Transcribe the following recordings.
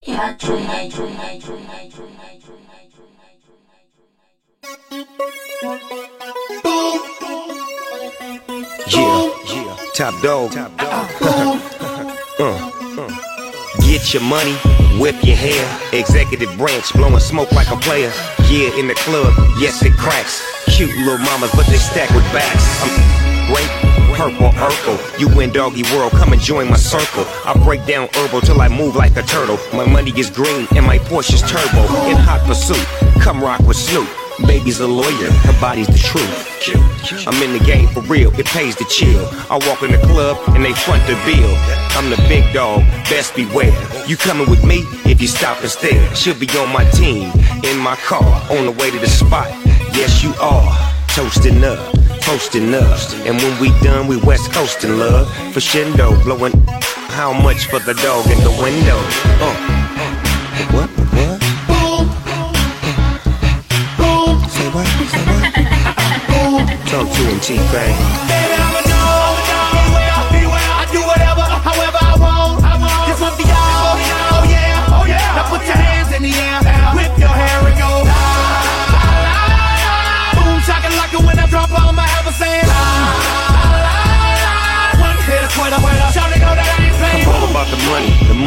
Yeah, yeah, top dog. uh, uh. Get your money, whip your hair. Executive branch blowing smoke like a player. Yeah, in the club, yes it cracks. Cute little mamas, but they stack with backs. I'm great, purple, Urkel. You win doggy world, come and join my circle. I break down herbal till I move like a turtle. My money is green and my Porsche's turbo. In hot pursuit, come rock with Snoop. Baby's a lawyer, her body's the truth. I'm in the game for real, it pays to chill. I walk in the club and they front the bill. I'm the big dog, best beware. You coming with me if you stop and stare. She'll be on my team, in my car, on the way to the spot. Yes, you are. Toasting up, toasting up. And when we done, we west coasting love. For Shindo, blowing how much for the dog in the window? Uh, what? What? Say what? Say what? Talk to him, T-Pain.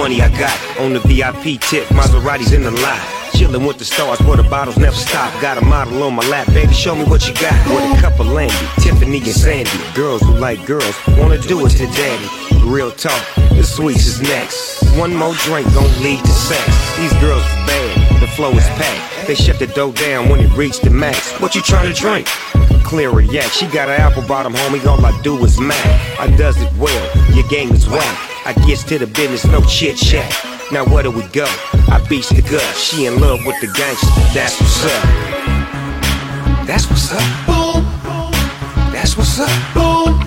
Money, I got. On the VIP tip, Maserati's in the lot. Chillin' with the stars where the bottles never stop. Got a model on my lap, baby, show me what you got. With a cup of Landy, Tiffany and Sandy. Girls who like girls wanna do it to daddy. Real talk, the sweets is next. One more drink gon' lead to sex. These girls bad, the flow is packed. They shut the dough down when it reached the max. What you tryna drink? Clear yak, she got an apple bottom, homie. All I do is mac. I does it well, your game is whack. I gets to the business, no chit chat. Now where do we go? I beats the gut. She in love with the gangster. That's what's up. That's what's up. Boom, That's what's up. boom,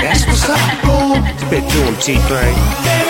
That's what's up. boom. Spit to him, T-Pain.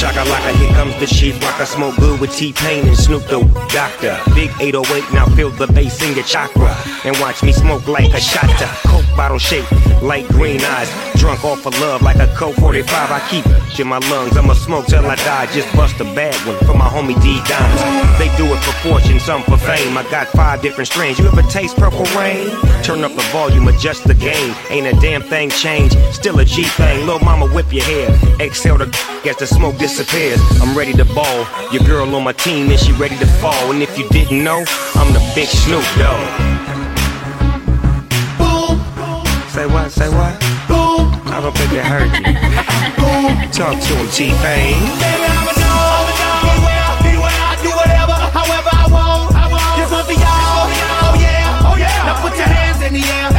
Shaka laka, here comes the chief rock. I smoke good with T-Pain and Snoop the Doctor. Big 808, now feel the bass in your chakra. And watch me smoke like a shotta. Coke bottle shape, light green eyes. Drunk off of love like a Colt 45. I keep it in my lungs. I'ma smoke till I die. Just bust a bad one for my homie D Dimes. They do it for fortune, some for fame. I got five different strains. You ever taste purple rain? Turn up the volume, adjust the gain. Ain't a damn thing changed. Still a G thing. Little mama, whip your hair. Exhale the as the smoke disappears. I'm ready to ball. Your girl on my team, and she ready to fall. And if you didn't know, I'm the big Snoop Dogg. Boom, Say what? Say what? boom, I don't think they heard you. boom. Talk to him, T-Pain. Baby, I'm a dog, beware, beware. I do whatever, however I want. This one for y'all. Oh yeah, oh yeah. Now put your hands in the air,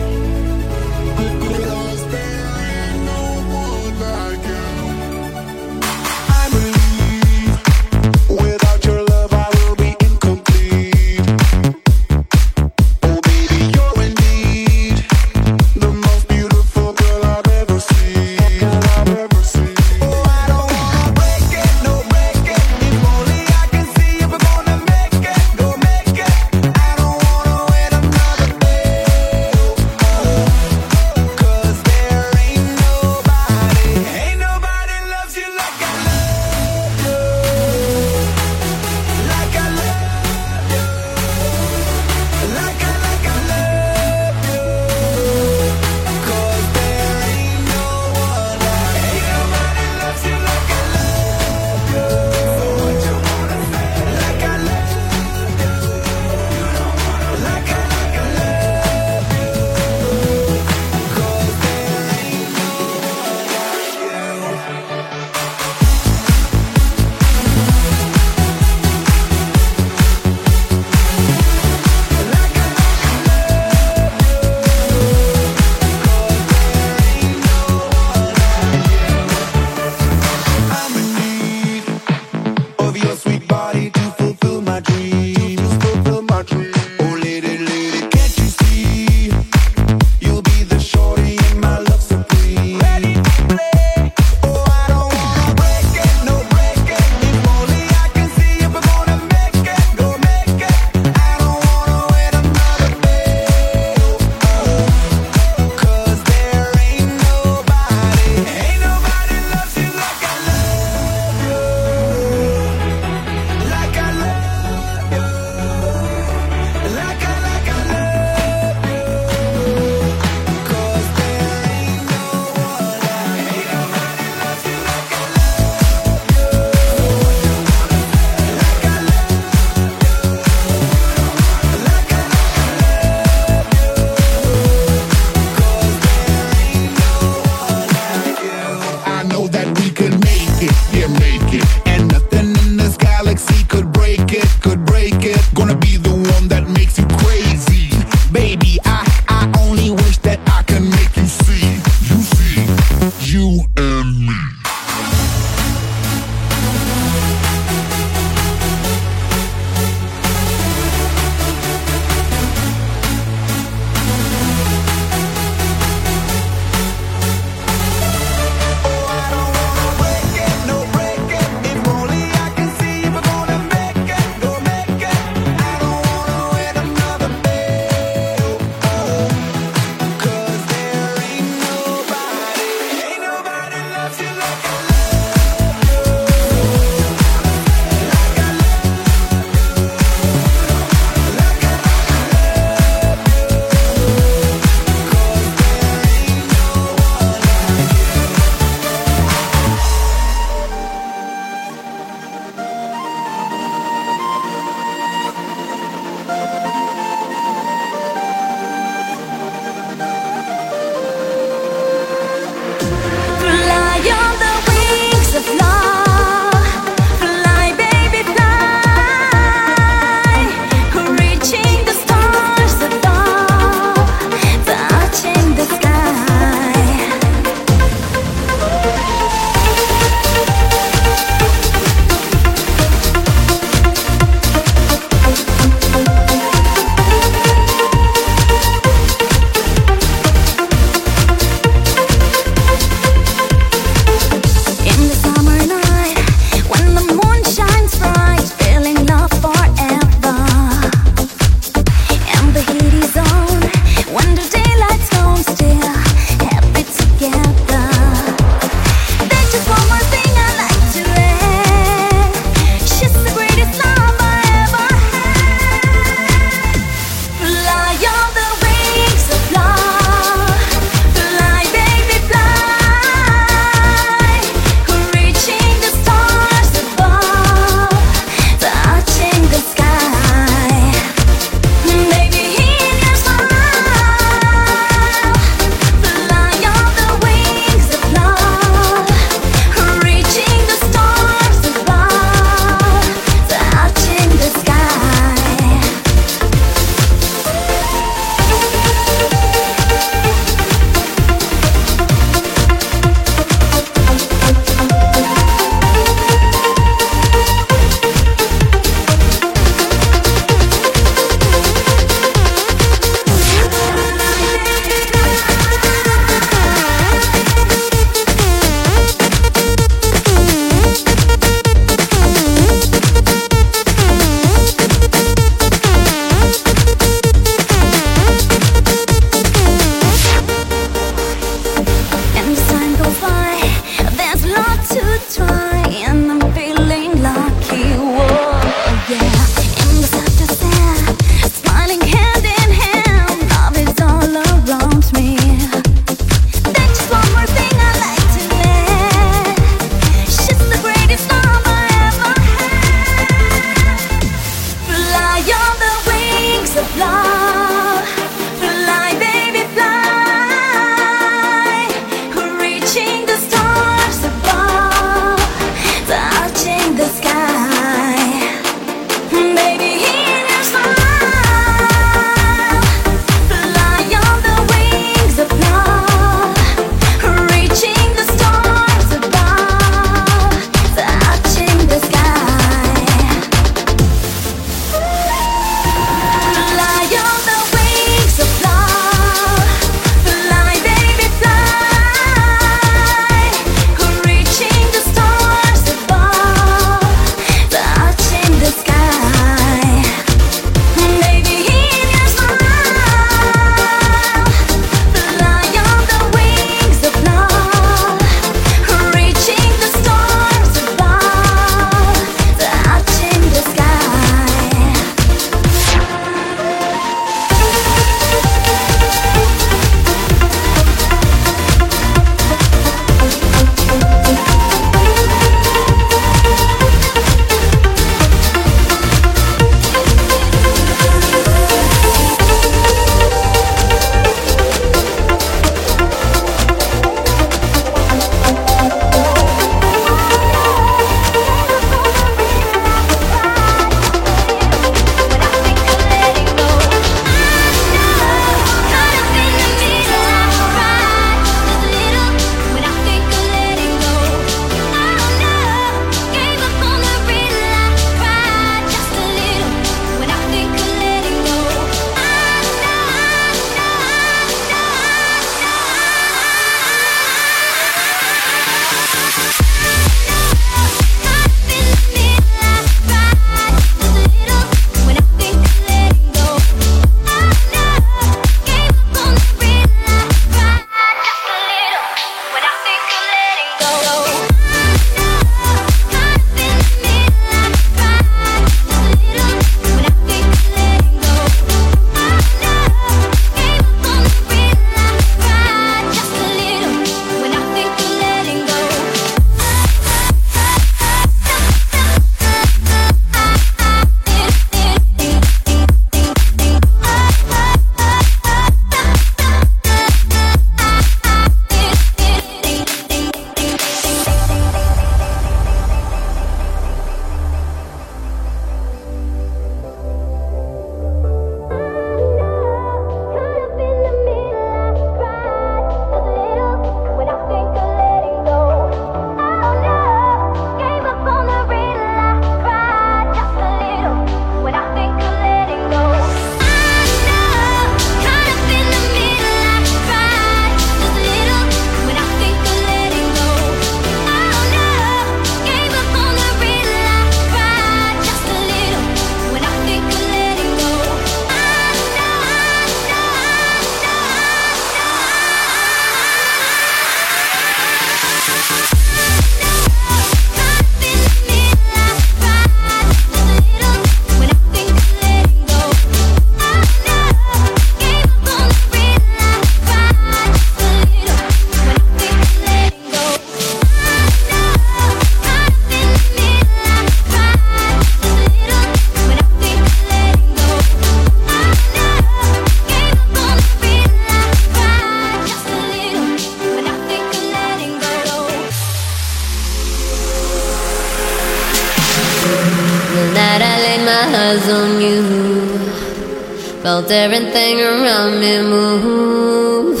felt everything around me move.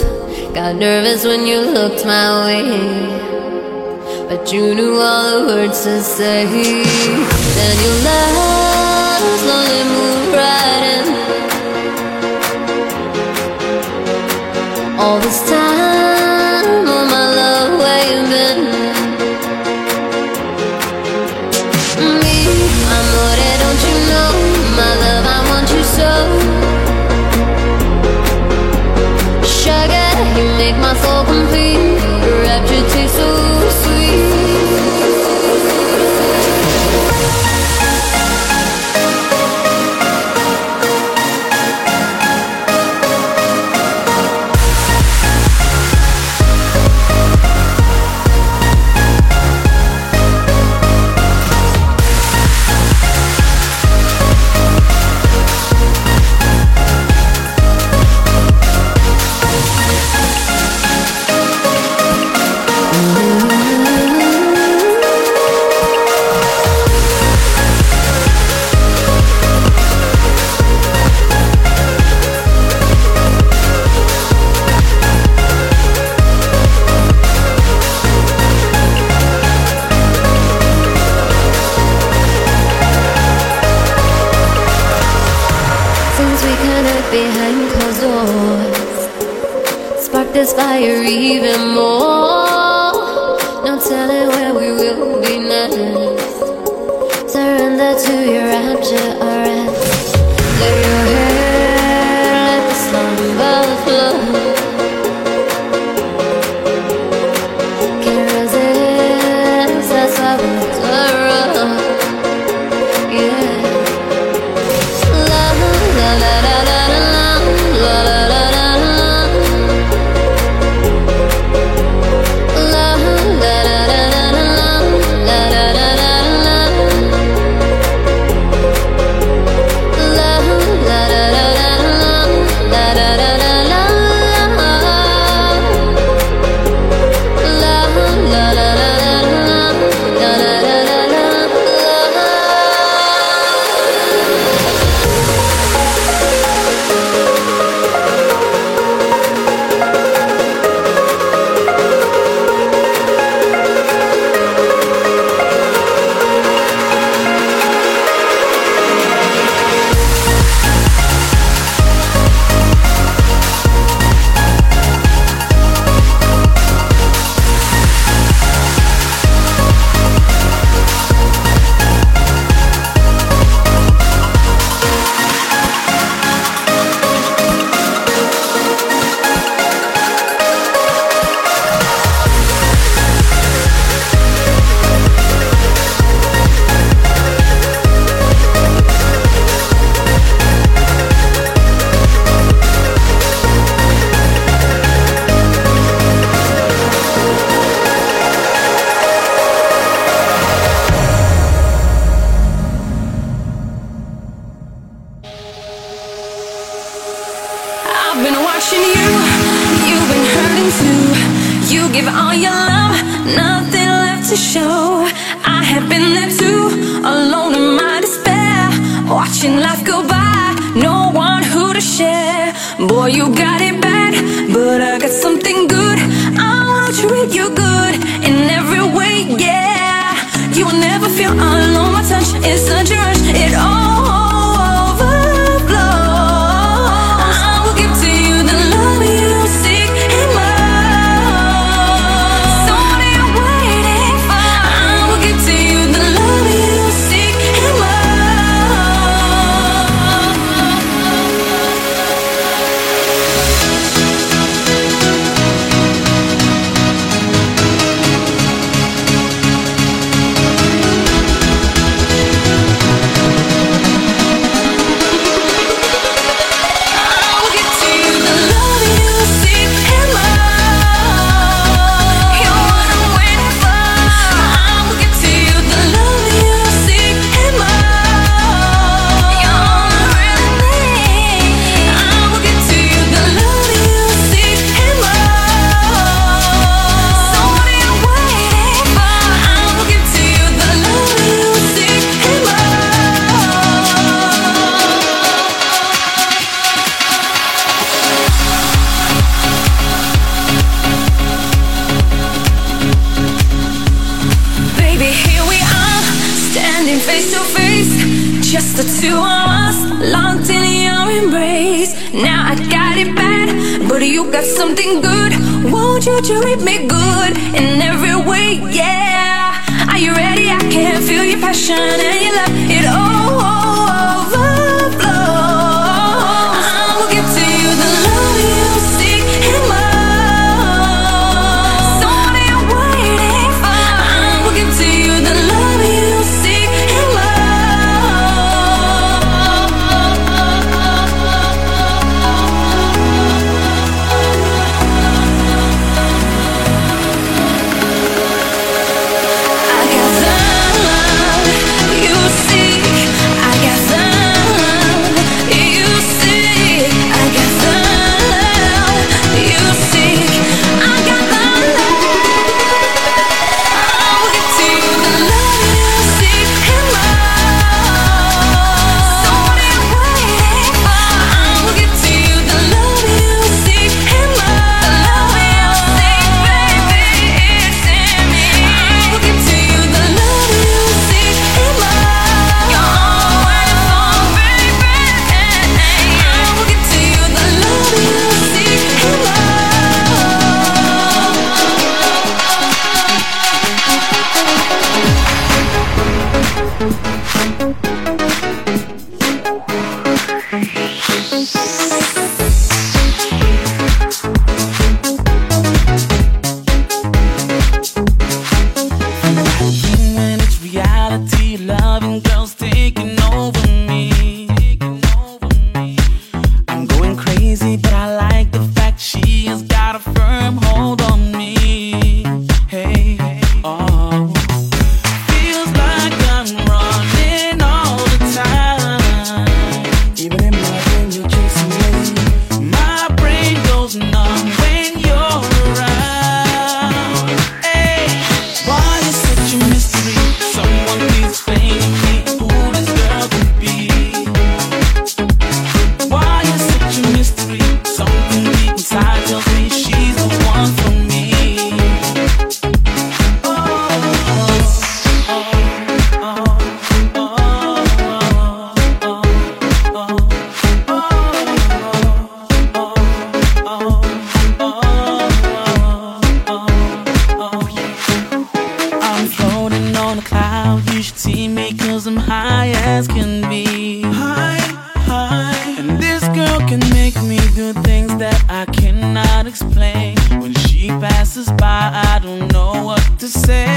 Got nervous when you looked my way. But you knew all the words to say. Then you left. The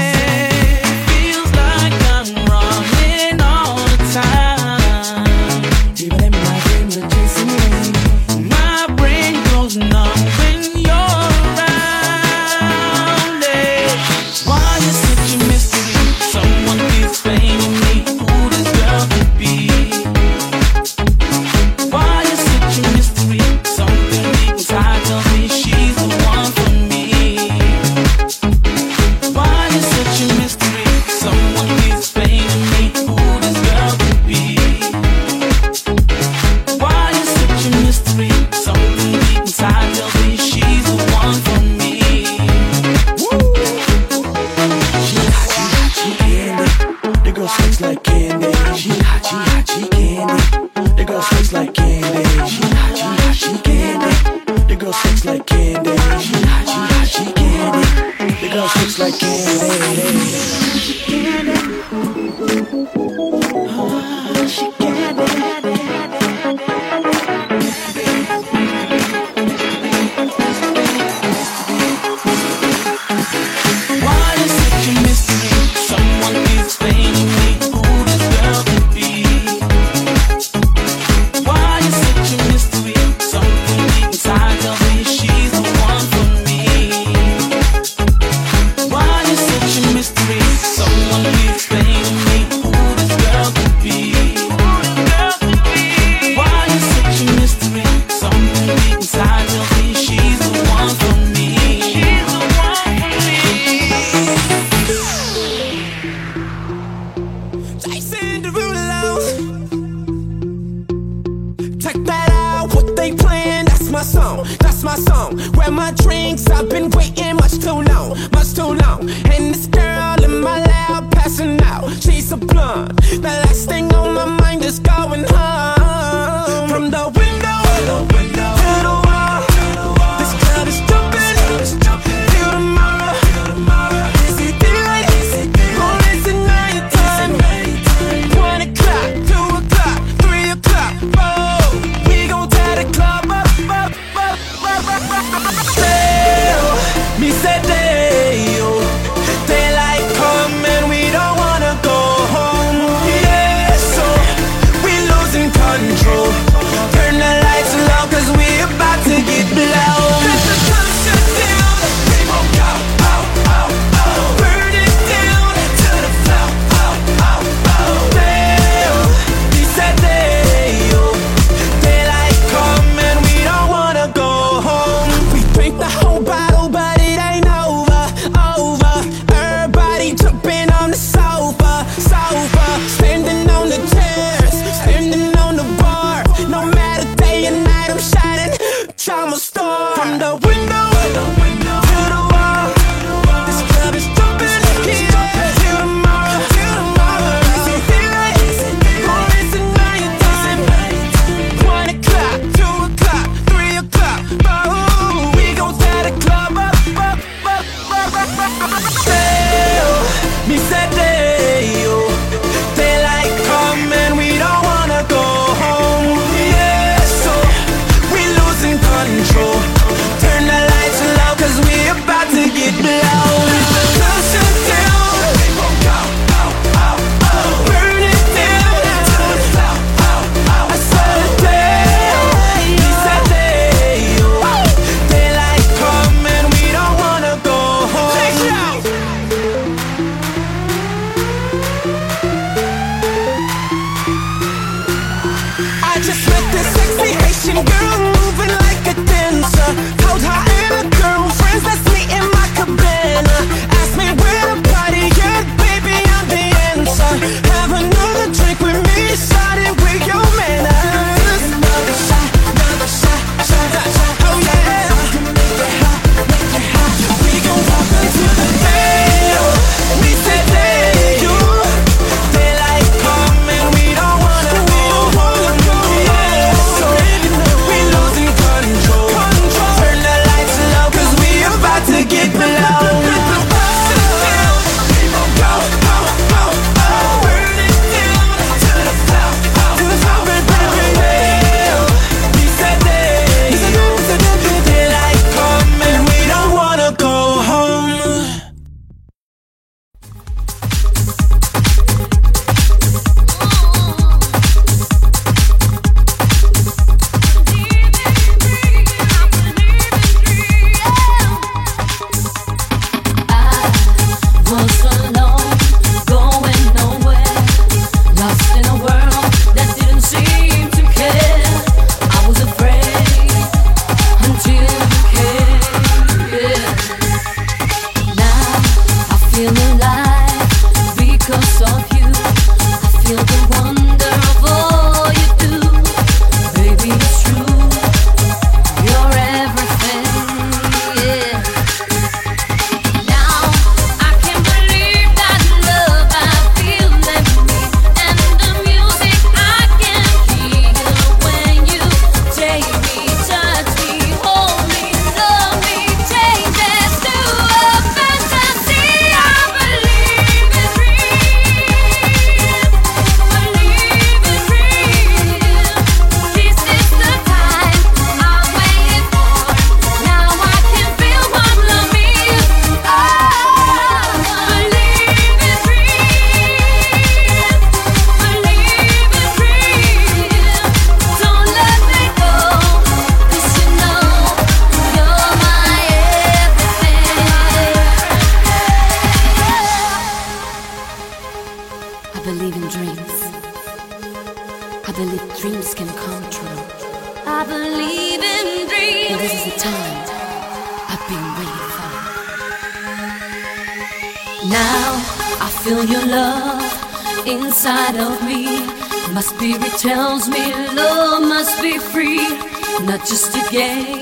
not